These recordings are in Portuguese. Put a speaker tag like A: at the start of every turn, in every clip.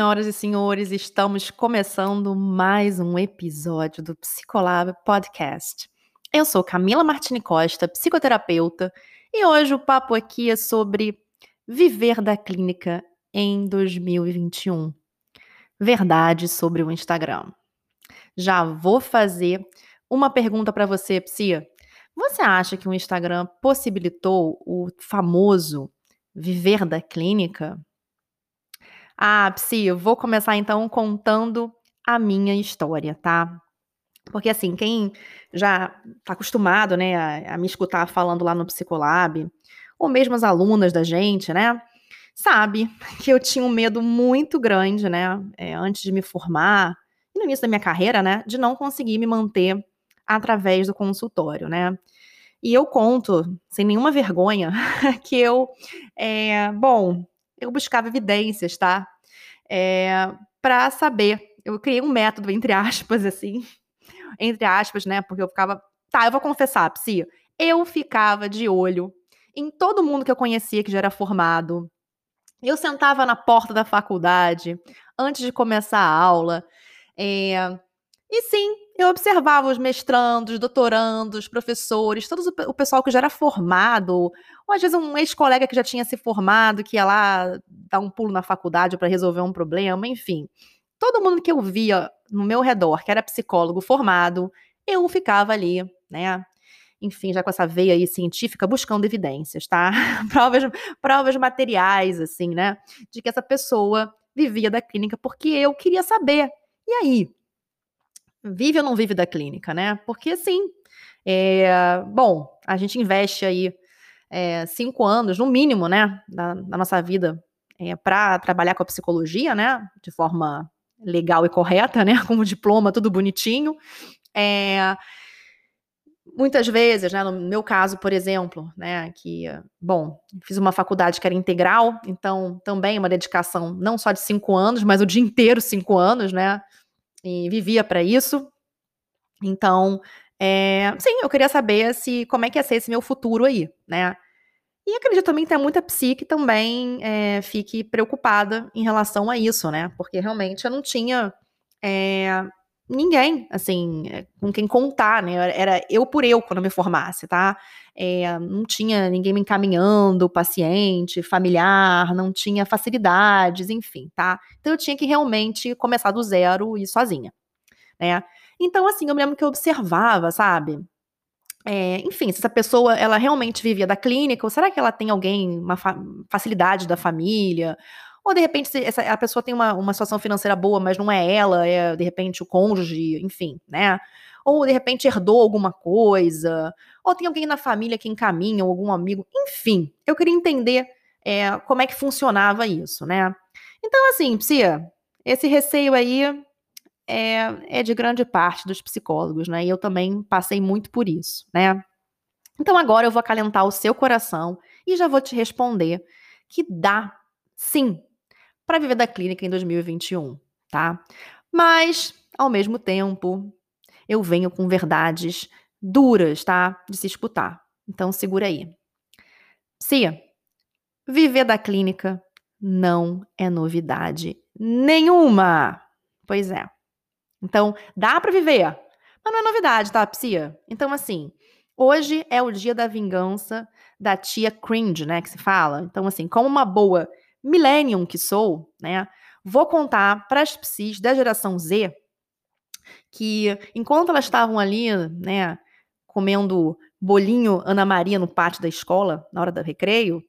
A: Senhoras e senhores, estamos começando mais um episódio do Psicolab Podcast. Eu sou Camila Martini Costa, psicoterapeuta, e hoje o papo aqui é sobre viver da clínica em 2021. Verdade sobre o Instagram. Já vou fazer uma pergunta para você, Psia. Você acha que o Instagram possibilitou o famoso viver da clínica? Ah, Psi, eu vou começar então contando a minha história, tá? Porque assim, quem já tá acostumado, né, a, a me escutar falando lá no Psicolab, ou mesmo as alunas da gente, né, sabe que eu tinha um medo muito grande, né, é, antes de me formar, e no início da minha carreira, né, de não conseguir me manter através do consultório, né. E eu conto, sem nenhuma vergonha, que eu, é, bom, eu buscava evidências, tá? É, para saber. Eu criei um método, entre aspas, assim, entre aspas, né? Porque eu ficava. Tá, eu vou confessar, Psi. Eu ficava de olho em todo mundo que eu conhecia que já era formado. Eu sentava na porta da faculdade antes de começar a aula. É, e sim, eu observava os mestrandos, doutorandos, professores, todo o pessoal que já era formado, ou às vezes um ex-colega que já tinha se formado, que ia lá dar um pulo na faculdade para resolver um problema, enfim. Todo mundo que eu via no meu redor, que era psicólogo formado, eu ficava ali, né? Enfim, já com essa veia aí científica, buscando evidências, tá? provas, provas materiais, assim, né? De que essa pessoa vivia da clínica, porque eu queria saber. E aí, vive ou não vive da clínica, né? Porque assim, é, bom, a gente investe aí é, cinco anos, no mínimo, né, da, da nossa vida é, para trabalhar com a psicologia, né, de forma legal e correta, né, com o diploma tudo bonitinho. Muitas vezes, né, no meu caso, por exemplo, né, que, bom, fiz uma faculdade que era integral, então também uma dedicação não só de cinco anos, mas o dia inteiro cinco anos, né, e vivia para isso. Então, é, sim, eu queria saber se como é que ia ser esse meu futuro aí, né? E acredito também que tem muita psique também é, fique preocupada em relação a isso, né? Porque realmente eu não tinha é, ninguém, assim, eh, com quem contar, né? Era eu por eu quando me formasse, tá? É, não tinha ninguém me encaminhando, paciente, familiar, não tinha facilidades, enfim, tá? Então eu tinha que realmente começar do zero e sozinha, né? Então, assim, eu me lembro que eu observava, sabe? É, enfim, se essa pessoa ela realmente vivia da clínica, ou será que ela tem alguém, uma fa facilidade da família? Ou de repente essa, a pessoa tem uma, uma situação financeira boa, mas não é ela, é de repente o cônjuge, enfim, né? Ou de repente herdou alguma coisa, ou tem alguém na família que encaminha, ou algum amigo, enfim. Eu queria entender é, como é que funcionava isso, né? Então, assim, Psia, esse receio aí é, é de grande parte dos psicólogos, né? E eu também passei muito por isso, né? Então agora eu vou acalentar o seu coração e já vou te responder que dá, sim, para viver da clínica em 2021, tá? Mas, ao mesmo tempo, eu venho com verdades duras, tá? De se escutar. Então, segura aí. Cia, viver da clínica não é novidade nenhuma. Pois é. Então, dá para viver, mas não é novidade, tá, Psia? Então, assim, hoje é o dia da vingança da tia cringe, né, que se fala. Então, assim, como uma boa millennium que sou, né, vou contar para as psis da geração Z que enquanto elas estavam ali, né, comendo bolinho Ana Maria no pátio da escola, na hora do recreio,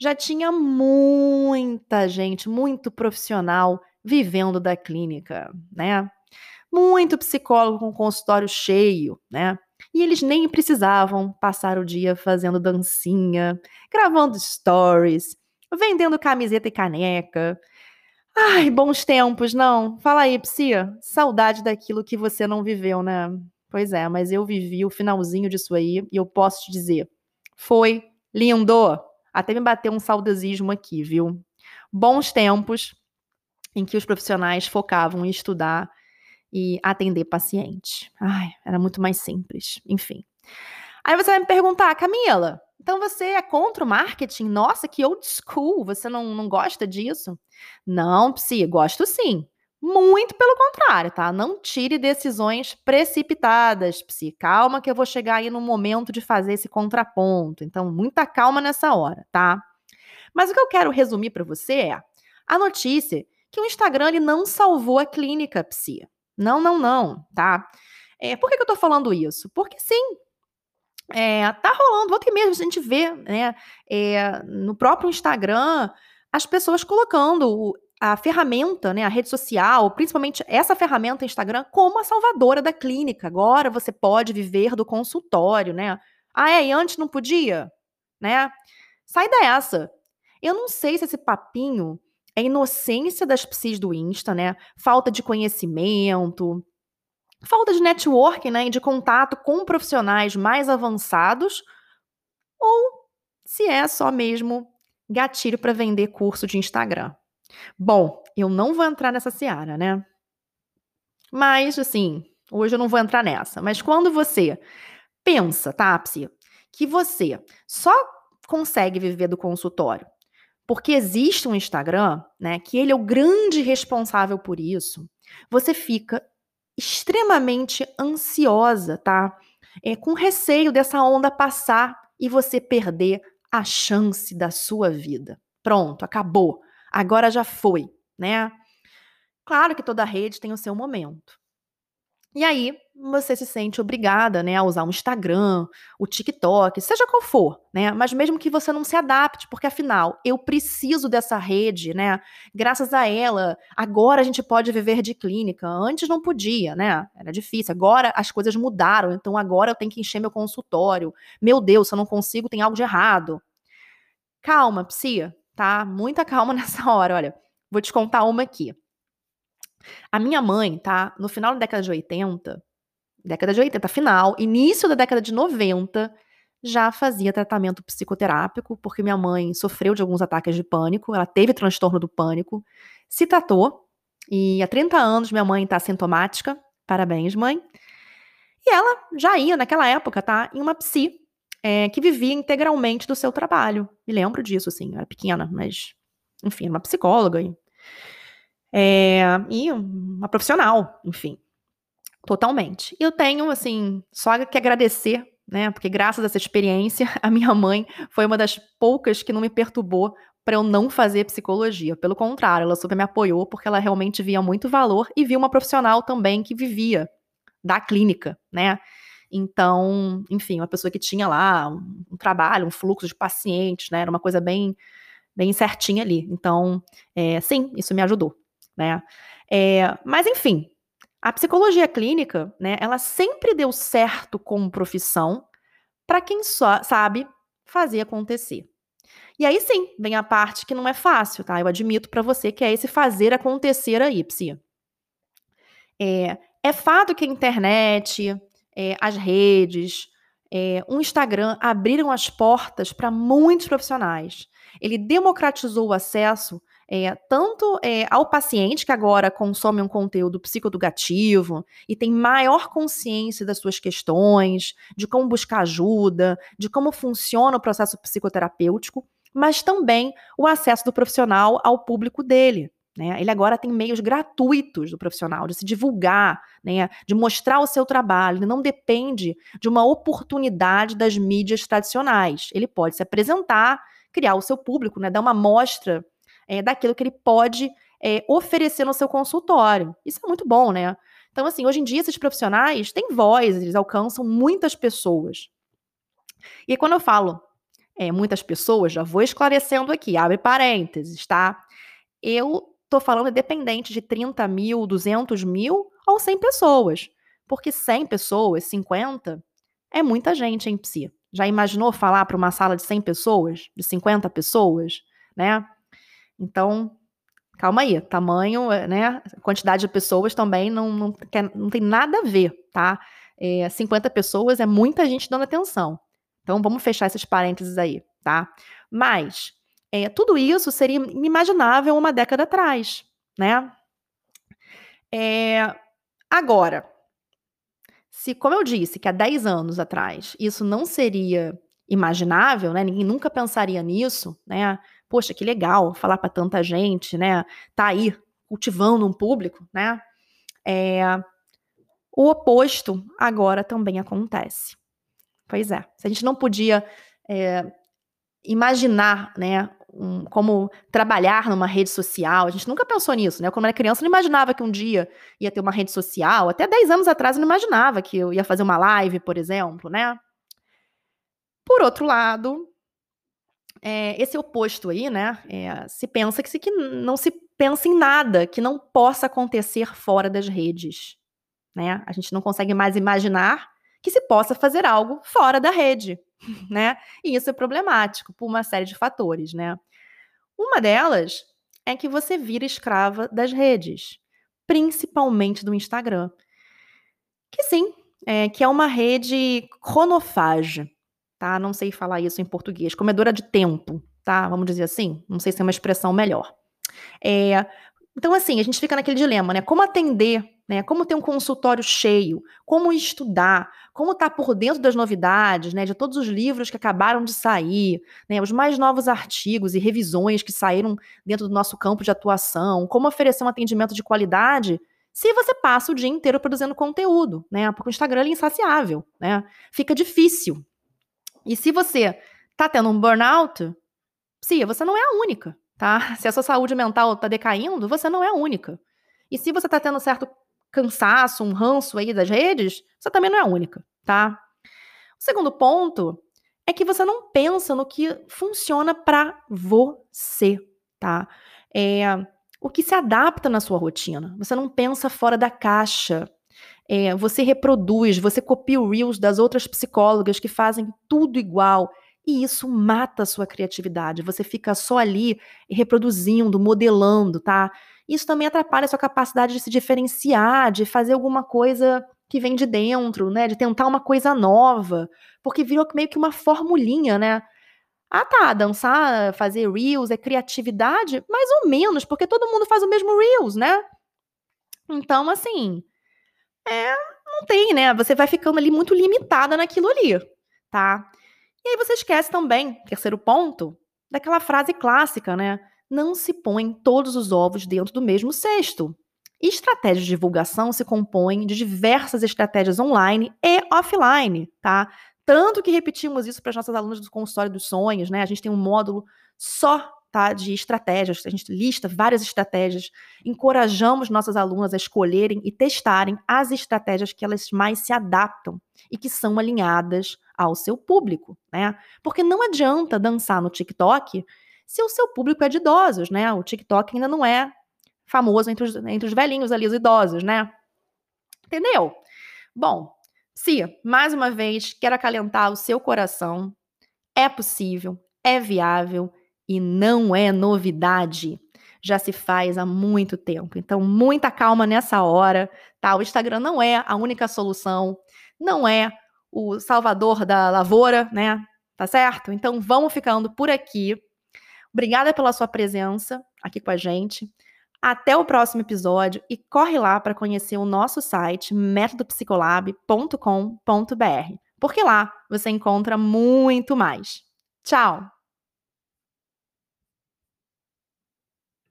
A: já tinha muita gente, muito profissional vivendo da clínica, né? Muito psicólogo com consultório cheio, né? E eles nem precisavam passar o dia fazendo dancinha, gravando stories, vendendo camiseta e caneca. Ai, bons tempos, não? Fala aí, Psia. Saudade daquilo que você não viveu, né? Pois é, mas eu vivi o finalzinho disso aí e eu posso te dizer, foi lindo. Até me bateu um saudosismo aqui, viu? Bons tempos em que os profissionais focavam em estudar e atender paciente. Ai, era muito mais simples. Enfim. Aí você vai me perguntar, Camila, Então você é contra o marketing? Nossa, que old school, você não, não gosta disso? Não, Psi, gosto sim. Muito pelo contrário, tá? Não tire decisões precipitadas, Psi. Calma que eu vou chegar aí no momento de fazer esse contraponto. Então, muita calma nessa hora, tá? Mas o que eu quero resumir para você é a notícia que o Instagram ele não salvou a clínica, Psi. Não, não, não, tá? É, por que, que eu tô falando isso? Porque sim, é, tá rolando, e meia a gente vê, né, é, no próprio Instagram, as pessoas colocando a ferramenta, né, a rede social, principalmente essa ferramenta Instagram, como a salvadora da clínica. Agora você pode viver do consultório, né? Ah, é, e antes não podia? Né? Sai dessa. Eu não sei se esse papinho é inocência das psis do Insta, né? Falta de conhecimento, falta de networking, né, e de contato com profissionais mais avançados, ou se é só mesmo gatilho para vender curso de Instagram. Bom, eu não vou entrar nessa seara, né? Mas, assim, hoje eu não vou entrar nessa. Mas quando você pensa, tá, Psi, que você só consegue viver do consultório porque existe um Instagram, né, que ele é o grande responsável por isso, você fica extremamente ansiosa, tá? É, com receio dessa onda passar e você perder a chance da sua vida. Pronto, acabou. Agora já foi, né? Claro que toda rede tem o seu momento. E aí, você se sente obrigada, né, a usar o Instagram, o TikTok, seja qual for, né? Mas mesmo que você não se adapte, porque afinal, eu preciso dessa rede, né? Graças a ela, agora a gente pode viver de clínica. Antes não podia, né? Era difícil. Agora as coisas mudaram, então agora eu tenho que encher meu consultório. Meu Deus, se eu não consigo, tem algo de errado. Calma, psia, tá? Muita calma nessa hora, olha. Vou te contar uma aqui. A minha mãe, tá? No final da década de 80, década de 80, final, início da década de 90, já fazia tratamento psicoterápico, porque minha mãe sofreu de alguns ataques de pânico, ela teve transtorno do pânico, se tratou, e há 30 anos minha mãe tá sintomática, parabéns, mãe. E ela já ia, naquela época, tá? Em uma psi, é, que vivia integralmente do seu trabalho. Me lembro disso, assim, eu era pequena, mas, enfim, uma psicóloga, é, e uma profissional, enfim, totalmente. Eu tenho, assim, só que agradecer, né? Porque graças a essa experiência, a minha mãe foi uma das poucas que não me perturbou para eu não fazer psicologia. Pelo contrário, ela super me apoiou porque ela realmente via muito valor e viu uma profissional também que vivia da clínica, né? Então, enfim, uma pessoa que tinha lá um, um trabalho, um fluxo de pacientes, né? Era uma coisa bem, bem certinha ali. Então, é, sim, isso me ajudou né? É, mas enfim, a psicologia clínica, né, ela sempre deu certo como profissão para quem só sabe fazer acontecer. E aí sim, vem a parte que não é fácil, tá? Eu admito para você que é esse fazer acontecer aí, Psi. É, é fato que a internet, é, as redes, é, o Instagram abriram as portas para muitos profissionais. Ele democratizou o acesso é, tanto é, ao paciente que agora consome um conteúdo psicoeducativo e tem maior consciência das suas questões, de como buscar ajuda, de como funciona o processo psicoterapêutico, mas também o acesso do profissional ao público dele. Né? Ele agora tem meios gratuitos do profissional de se divulgar, né? de mostrar o seu trabalho. Ele não depende de uma oportunidade das mídias tradicionais. Ele pode se apresentar, criar o seu público, né? dar uma mostra é, daquilo que ele pode é, oferecer no seu consultório. Isso é muito bom, né? Então, assim, hoje em dia, esses profissionais têm voz, eles alcançam muitas pessoas. E quando eu falo é, muitas pessoas, já vou esclarecendo aqui, abre parênteses, tá? Eu tô falando independente de 30 mil, 200 mil ou 100 pessoas. Porque 100 pessoas, 50, é muita gente em psi. Já imaginou falar para uma sala de 100 pessoas, de 50 pessoas, né? Então, calma aí, tamanho, eh, né? Quantidade de pessoas também não, não, quer, não tem nada a ver, tá? É, 50 pessoas é muita gente dando atenção. Então, vamos fechar esses parênteses aí, tá? Mas, é, tudo isso seria inimaginável uma década atrás, né? É, agora, se, como eu disse, que há 10 anos atrás isso não seria imaginável, né? Ninguém nunca pensaria nisso, né? Poxa, que legal falar para tanta gente, né? Tá aí cultivando um público, né? É, o oposto agora também acontece. Pois é, se a gente não podia é, imaginar, né, um, como trabalhar numa rede social, a gente nunca pensou nisso, né? Quando eu era criança, não imaginava que um dia ia ter uma rede social. Até 10 anos atrás, eu não imaginava que eu ia fazer uma live, por exemplo, né? Por outro lado, é, esse oposto aí, né? É, se pensa que, se, que não se pensa em nada que não possa acontecer fora das redes. Né? A gente não consegue mais imaginar que se possa fazer algo fora da rede, né? E isso é problemático por uma série de fatores, né? Uma delas é que você vira escrava das redes, principalmente do Instagram. Que sim, é, que é uma rede cronofage tá? Não sei falar isso em português. Comedora de tempo, tá? Vamos dizer assim. Não sei se é uma expressão melhor. É, então, assim, a gente fica naquele dilema, né? Como atender, né? Como ter um consultório cheio, como estudar, como estar tá por dentro das novidades, né? De todos os livros que acabaram de sair, né? Os mais novos artigos e revisões que saíram dentro do nosso campo de atuação, como oferecer um atendimento de qualidade se você passa o dia inteiro produzindo conteúdo, né? Porque o Instagram é insaciável, né? Fica difícil, e se você tá tendo um burnout, sim, você não é a única, tá? Se a sua saúde mental tá decaindo, você não é a única. E se você tá tendo certo cansaço, um ranço aí das redes, você também não é a única, tá? O segundo ponto é que você não pensa no que funciona para você, tá? É, o que se adapta na sua rotina. Você não pensa fora da caixa. É, você reproduz, você copia o Reels das outras psicólogas que fazem tudo igual. E isso mata a sua criatividade. Você fica só ali reproduzindo, modelando, tá? Isso também atrapalha a sua capacidade de se diferenciar, de fazer alguma coisa que vem de dentro, né? De tentar uma coisa nova. Porque virou meio que uma formulinha, né? Ah, tá, dançar, fazer Reels é criatividade? Mais ou menos, porque todo mundo faz o mesmo Reels, né? Então, assim, é, não tem, né? Você vai ficando ali muito limitada naquilo ali, tá? E aí você esquece também, terceiro ponto, daquela frase clássica, né? Não se põe todos os ovos dentro do mesmo cesto. Estratégias de divulgação se compõem de diversas estratégias online e offline, tá? Tanto que repetimos isso para as nossas alunas do consultório dos sonhos, né? A gente tem um módulo só tá, de estratégias, a gente lista várias estratégias, encorajamos nossas alunas a escolherem e testarem as estratégias que elas mais se adaptam e que são alinhadas ao seu público, né? Porque não adianta dançar no TikTok se o seu público é de idosos, né? O TikTok ainda não é famoso entre os, entre os velhinhos ali, os idosos, né? Entendeu? Bom, se, mais uma vez, quero acalentar o seu coração, é possível, é viável, e não é novidade. Já se faz há muito tempo. Então, muita calma nessa hora, tá? O Instagram não é a única solução, não é o salvador da lavoura, né? Tá certo? Então, vamos ficando por aqui. Obrigada pela sua presença aqui com a gente. Até o próximo episódio e corre lá para conhecer o nosso site métodopsicolab.com.br, porque lá você encontra muito mais. Tchau!